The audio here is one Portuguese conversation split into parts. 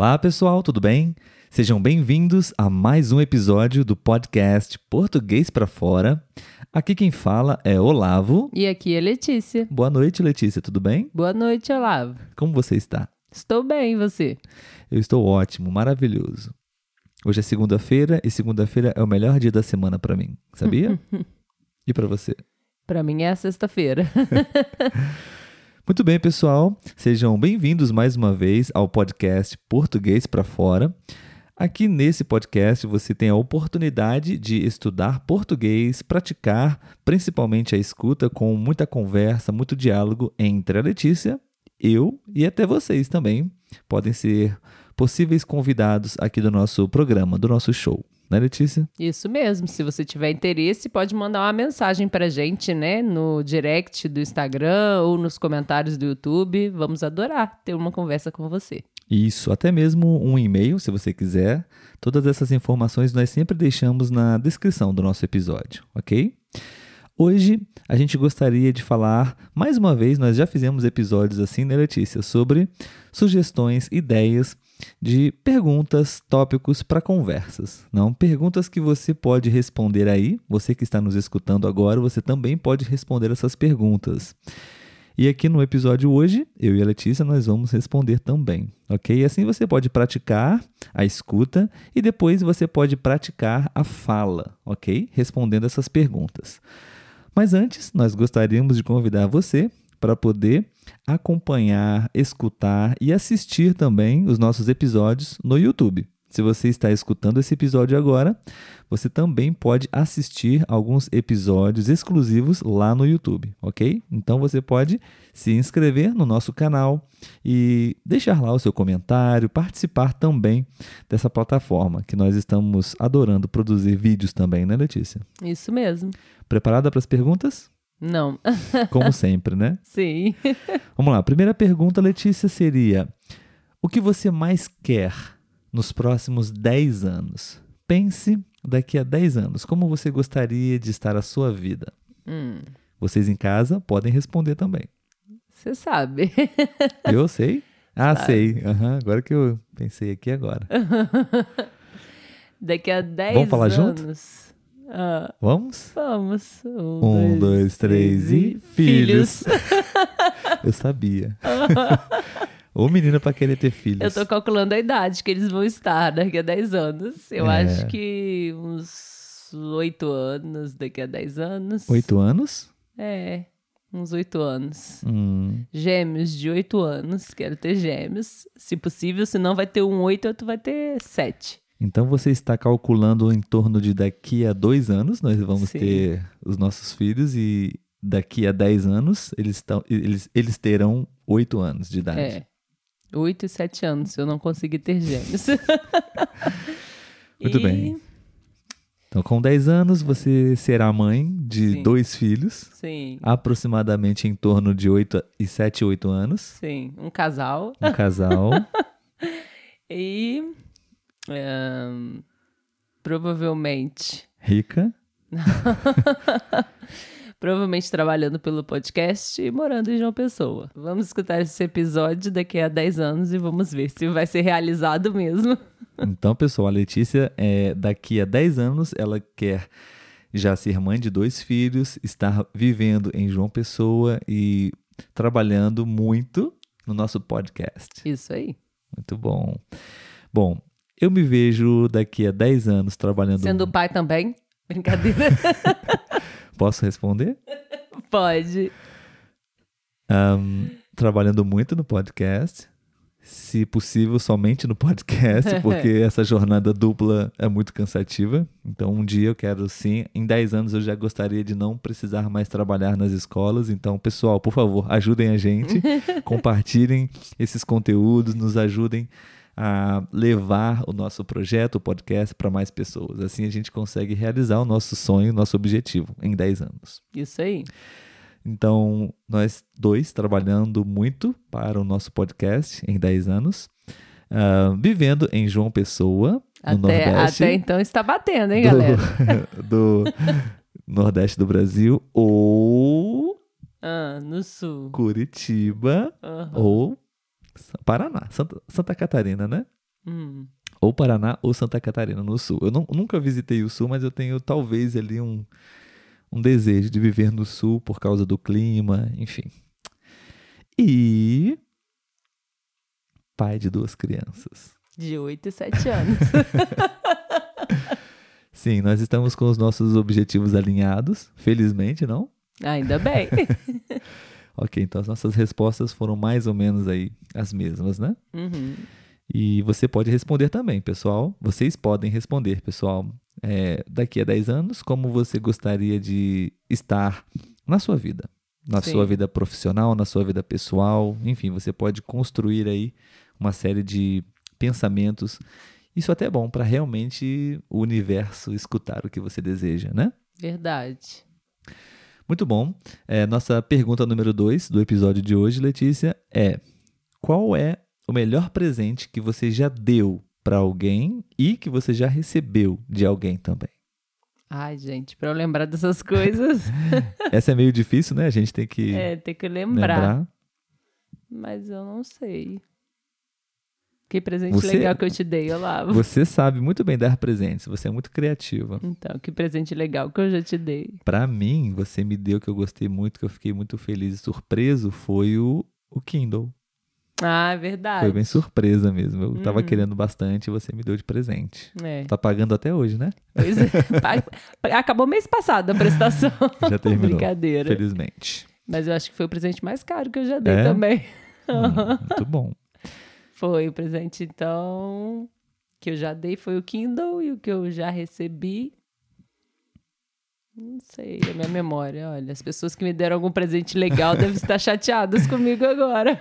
Olá, pessoal, tudo bem? Sejam bem-vindos a mais um episódio do podcast Português para Fora. Aqui quem fala é Olavo. E aqui é Letícia. Boa noite, Letícia, tudo bem? Boa noite, Olavo. Como você está? Estou bem, e você? Eu estou ótimo, maravilhoso. Hoje é segunda-feira e segunda-feira é o melhor dia da semana para mim, sabia? e para você? Para mim é a sexta-feira. Muito bem, pessoal. Sejam bem-vindos mais uma vez ao podcast Português para Fora. Aqui nesse podcast você tem a oportunidade de estudar português, praticar principalmente a escuta com muita conversa, muito diálogo entre a Letícia, eu e até vocês também podem ser possíveis convidados aqui do nosso programa, do nosso show né, Letícia? Isso mesmo. Se você tiver interesse, pode mandar uma mensagem pra gente, né, no direct do Instagram ou nos comentários do YouTube. Vamos adorar ter uma conversa com você. Isso, até mesmo um e-mail, se você quiser. Todas essas informações nós sempre deixamos na descrição do nosso episódio, ok? Hoje a gente gostaria de falar, mais uma vez, nós já fizemos episódios assim, né, Letícia, sobre sugestões, ideias de perguntas, tópicos para conversas. Não, perguntas que você pode responder aí. Você que está nos escutando agora, você também pode responder essas perguntas. E aqui no episódio hoje, eu e a Letícia nós vamos responder também, ok? Assim você pode praticar a escuta e depois você pode praticar a fala, ok? Respondendo essas perguntas. Mas antes, nós gostaríamos de convidar você para poder acompanhar, escutar e assistir também os nossos episódios no YouTube. Se você está escutando esse episódio agora, você também pode assistir alguns episódios exclusivos lá no YouTube, ok? Então você pode se inscrever no nosso canal e deixar lá o seu comentário, participar também dessa plataforma que nós estamos adorando produzir vídeos também, né, Letícia? Isso mesmo. Preparada para as perguntas? Não. Como sempre, né? Sim. Vamos lá. A primeira pergunta, Letícia, seria: O que você mais quer nos próximos 10 anos? Pense daqui a 10 anos. Como você gostaria de estar a sua vida? Hum. Vocês em casa podem responder também. Você sabe. Eu sei? Ah, Sabe. sei. Aham, Agora que eu pensei aqui agora. Daqui a 10 Vamos falar anos. junto? Ah, Vamos? vamos. Um, dois, três e. Filhos! eu sabia. Ô menina pra querer ter filhos. Eu tô calculando a idade que eles vão estar daqui a 10 anos. Eu É. acho que uns 8 anos daqui a 10 anos. Oito anos? É, uns 8 anos. Hum. Gêmeos de 8 anos. Quero ter gêmeos. Se possível, se não vai ter um 8, outro vai ter 7. Então você está calculando em torno de daqui a dois anos nós vamos Sim. ter os nossos filhos e daqui a 10 anos eles, estão, eles, eles terão oito anos de idade. É. 8 e 7 anos, se eu não conseguir ter gêmeos. Muito E- bem. Então com 10 anos você será mãe de Sim. dois filhos, Sim, aproximadamente em torno de 8 e 7, 8 anos. sim. Um casal. Um casal. E. ahn, provavelmente. rica. Provavelmente trabalhando pelo podcast e morando em João Pessoa. Vamos escutar esse episódio daqui a 10 anos e vamos ver se vai ser realizado mesmo. Então, pessoal, a Letícia, é, daqui a 10 anos, ela quer já ser mãe de dois filhos, estar vivendo em João Pessoa e trabalhando muito no nosso podcast. Isso aí. Muito bom. Bom, eu me vejo daqui a 10 anos trabalhando. Sendo pai também? Brincadeira. Posso responder? Pode. Ahn, trabalhando muito no podcast. Se possível, somente no podcast, porque essa jornada dupla é muito cansativa. Então, um dia eu quero sim. Em 10 anos eu já gostaria de não precisar mais trabalhar nas escolas. Então, pessoal, por favor, ajudem a gente, compartilhem esses conteúdos, nos ajudem a levar o nosso projeto, o podcast, para mais pessoas. Assim a gente consegue realizar o nosso sonho, o nosso objetivo em 10 anos. Isso aí. Então, nós dois trabalhando muito para o nosso podcast em 10 anos, ah, vivendo em João Pessoa, no Até, Nordeste, até então está batendo, hein, do, galera? do Nordeste do Brasil, ou Ah, no sul. Curitiba, Aham. ou Paraná, Santa, Santa Catarina, né? Hum. Ou Paraná ou Santa Catarina, no sul. Eu não- nunca visitei o sul, mas eu tenho talvez ali um, um desejo de viver no sul por causa do clima, enfim. E. Pai de duas crianças. De 8 e 7 anos. Sim, nós estamos com os nossos objetivos alinhados, felizmente, não? Ainda bem. Ok, então as nossas respostas foram mais ou menos aí as mesmas, né? Uhum. E você pode responder também, pessoal. Vocês podem responder, pessoal. É, daqui a 10 anos, como você gostaria de estar na sua vida? Na Sim. sua vida profissional, na sua vida pessoal. Enfim, você pode construir aí uma série de pensamentos. Isso até é bom para realmente o universo escutar o que você deseja, né? Verdade. Muito bom. É, nossa pergunta número 2 do episódio de hoje, Letícia, é: qual é o melhor presente que você já deu para alguém e que você já recebeu de alguém também? Ai, gente, pra eu lembrar dessas coisas, Essa é meio difícil, né? A gente tem que é, tem que lembrar. lembrar. Mas eu não sei. Que presente Você- legal que eu te dei, Olavo. Você sabe muito bem dar presentes, você é muito criativa. Então, que presente legal que eu já te dei. Para mim, você me deu que eu gostei muito, que eu fiquei muito feliz e surpreso, foi o, o Kindle. Ah, é verdade. Foi bem surpresa mesmo. Eu tava Uhum. querendo bastante e você me deu de presente. É. Tá pagando até hoje, né? Pois é. Acabou mês passado a prestação. Já terminou. Brincadeira. Felizmente. Mas eu acho que foi o presente mais caro que eu já dei É? também. Hum, muito bom. Foi o presente, então, que eu já dei foi o Kindle e o que eu já recebi. Não sei, a minha memória. Olha, as pessoas que me deram algum presente legal devem estar chateadas comigo agora.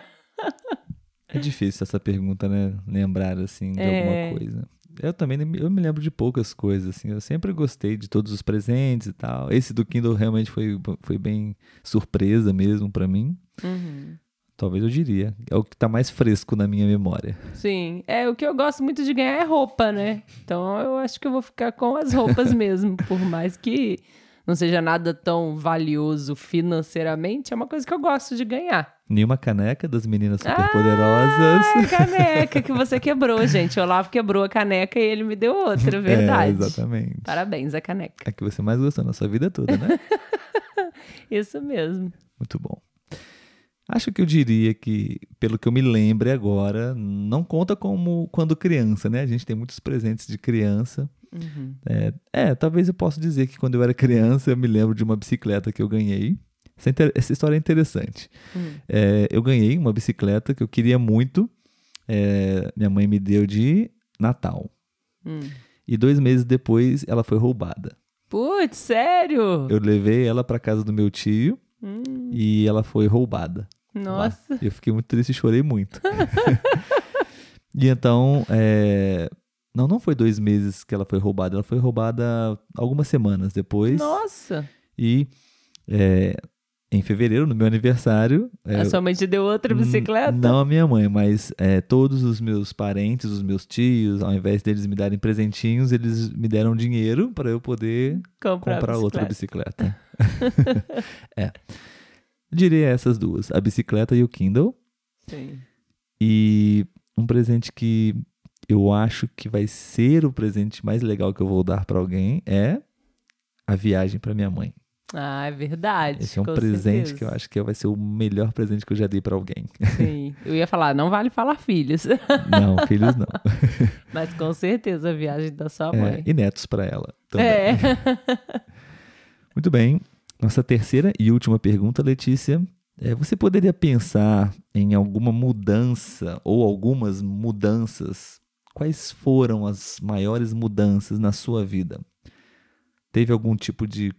É difícil essa pergunta, né? Lembrar, assim, de É. alguma coisa. Eu também eu me lembro de poucas coisas, assim. Eu sempre gostei de todos os presentes e tal. Esse do Kindle realmente foi, foi bem surpresa mesmo pra mim. Uhum. Talvez eu diria. É o que tá mais fresco na minha memória. Sim, é o que eu gosto muito de ganhar é roupa, né? Então eu acho que eu vou ficar com as roupas mesmo, por mais que não seja nada tão valioso financeiramente, é uma coisa que eu gosto de ganhar. Nenhuma caneca das meninas Ah, superpoderosas. caneca que você quebrou, gente. O Olavo quebrou a caneca e ele me deu outra, verdade. É, exatamente. Parabéns, a caneca. A que você mais gostou na sua vida toda, né? Isso mesmo. Muito bom. Acho que eu diria que, pelo que eu me lembre agora, não conta como quando criança, né? A gente tem muitos presentes de criança. Uhum. É, é, talvez eu possa dizer que quando eu era criança eu me lembro de uma bicicleta que eu ganhei. Essa, inter- essa história é interessante. Hum. É, eu ganhei uma bicicleta que eu queria muito. É, minha mãe me deu de Natal. Hum. E dois meses depois ela foi roubada. Putz, sério? Eu levei ela para casa do meu tio Hum, e ela foi roubada. Lá. nossa. E eu fiquei muito triste e chorei muito. e então, é, não, não foi dois meses que ela foi roubada, ela foi roubada algumas semanas depois. Nossa. E é, em fevereiro, no meu aniversário. é, A sua mãe te deu outra bicicleta? Não a minha mãe, mas é, todos os meus parentes, os meus tios, ao invés deles me darem presentinhos, eles me deram dinheiro para eu poder Comprar, comprar a outra bicicleta. bicicleta. é. Diria essas duas, a bicicleta e o Kindle. Sim. E um presente que eu acho que vai ser o presente mais legal que eu vou dar para alguém é a viagem para minha mãe. Ah, é verdade. Esse é um presente certeza. que eu acho que vai ser o melhor presente que eu já dei para alguém. Sim. Eu ia falar, não vale falar filhos. Não, filhos não. Mas com certeza a viagem da sua É, mãe. e netos para ela também. É. Muito bem. Nossa terceira e última pergunta, Letícia. É, você poderia pensar em alguma mudança ou algumas mudanças? Quais foram as maiores mudanças na sua vida? Teve algum tipo de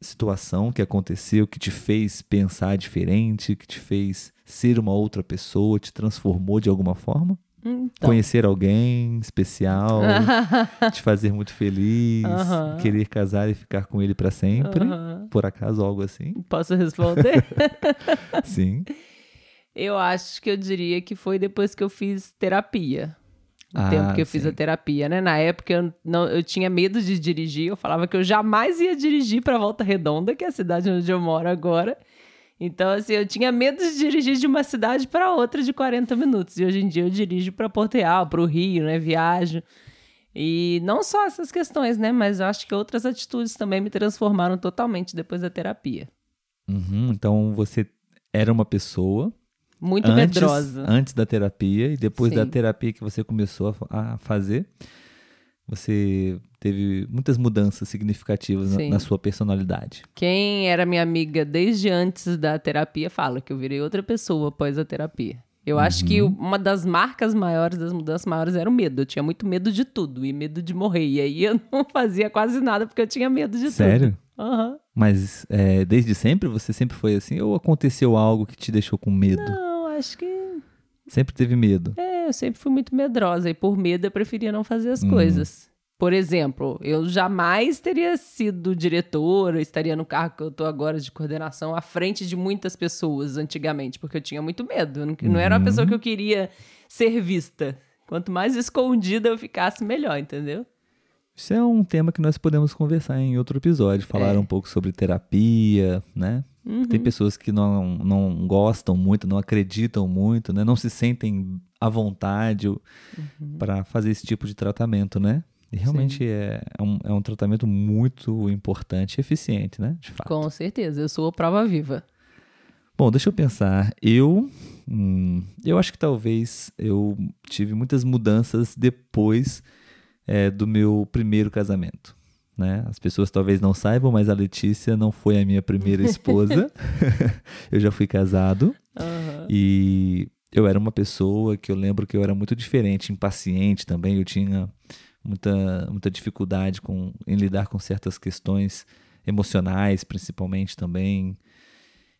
situação que aconteceu que te fez pensar diferente, que te fez ser uma outra pessoa, te transformou de alguma forma? Então. Conhecer alguém especial, te fazer muito feliz, Aham. querer casar e ficar com ele para sempre? Aham. Por acaso algo assim? Posso responder? Sim. eu acho que eu diria que foi depois que eu fiz terapia. O Ah, tempo que eu fiz sim. a terapia, né? Na época eu, não, eu tinha medo de dirigir, eu falava que eu jamais ia dirigir para Volta Redonda, que é a cidade onde eu moro agora. Então, assim, eu tinha medo de dirigir de uma cidade para outra de 40 minutos. E hoje em dia eu dirijo para Porto Real, para o Rio, né? Viajo. E não só essas questões, né? Mas eu acho que outras atitudes também me transformaram totalmente depois da terapia. Uhum, então você era uma pessoa. Muito antes, medrosa. Antes da terapia e depois Sim. da terapia que você começou a, a fazer, você teve muitas mudanças significativas na, na sua personalidade. Quem era minha amiga desde antes da terapia fala que eu virei outra pessoa após a terapia. Eu acho que Uhum. uma das marcas maiores, das mudanças maiores, era o medo. Eu tinha muito medo de tudo e medo de morrer. E aí eu não fazia quase nada porque eu tinha medo de Sério? tudo. Aham. Mas é, desde sempre você sempre foi assim? Ou aconteceu algo que te deixou com medo? Não, acho que. Sempre teve medo? É, eu sempre fui muito medrosa e por medo eu preferia não fazer Uhum. as coisas. Por exemplo, eu jamais teria sido diretora, estaria no cargo que eu tô agora de coordenação à frente de muitas pessoas antigamente, porque eu tinha muito medo. Eu não, não era Uhum. uma pessoa que eu queria ser vista. Quanto mais escondida eu ficasse, melhor, entendeu? Isso é um tema que nós podemos conversar em outro episódio, falar É. um pouco sobre terapia, né? Uhum. Tem pessoas que não, não gostam muito, não acreditam muito, né? Não se sentem à vontade Uhum. para fazer esse tipo de tratamento, né? E realmente é, é um, é um tratamento muito importante e eficiente, né? De fato. Com certeza, eu sou a prova viva. Bom, deixa eu pensar. Eu, hum, eu acho que talvez eu tive muitas mudanças depois é, do meu primeiro casamento. Né? As pessoas talvez não saibam, mas a Letícia não foi a minha primeira esposa. eu já fui casado Aham. e eu era uma pessoa que eu lembro que eu era muito diferente, impaciente também. Eu tinha muita, muita dificuldade com, em lidar com certas questões emocionais, principalmente também.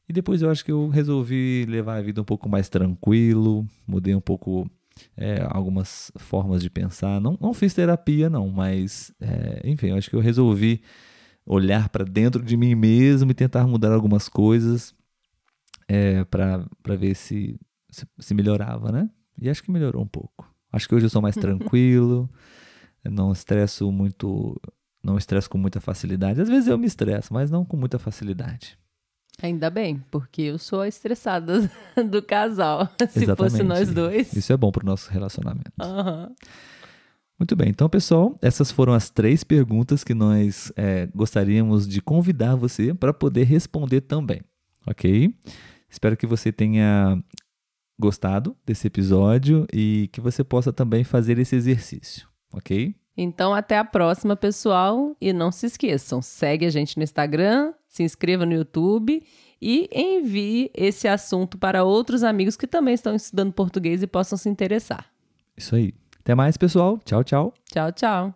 E depois eu acho que eu resolvi levar a vida um pouco mais tranquilo, mudei um pouco é, algumas formas de pensar. Não, não fiz terapia, não, mas é, enfim, eu acho que eu resolvi olhar para dentro de mim mesmo e tentar mudar algumas coisas é, para ver se, se, se melhorava, né? E acho que melhorou um pouco. Acho que hoje eu sou mais tranquilo, não estresso muito, não estresso com muita facilidade. Às vezes eu me estresso, mas não com muita facilidade. Ainda bem, porque eu sou a estressada do casal. Se Exatamente. fosse nós dois. Isso é bom para o nosso relacionamento. Aham. Muito bem, então pessoal, essas foram as três perguntas que nós é, gostaríamos de convidar você para poder responder também, ok? Espero que você tenha gostado desse episódio e que você possa também fazer esse exercício, ok? Então, até a próxima, pessoal. E não se esqueçam, segue a gente no Instagram, se inscreva no YouTube e envie esse assunto para outros amigos que também estão estudando português e possam se interessar. Isso aí. Até mais, pessoal. Tchau, tchau. Tchau, tchau.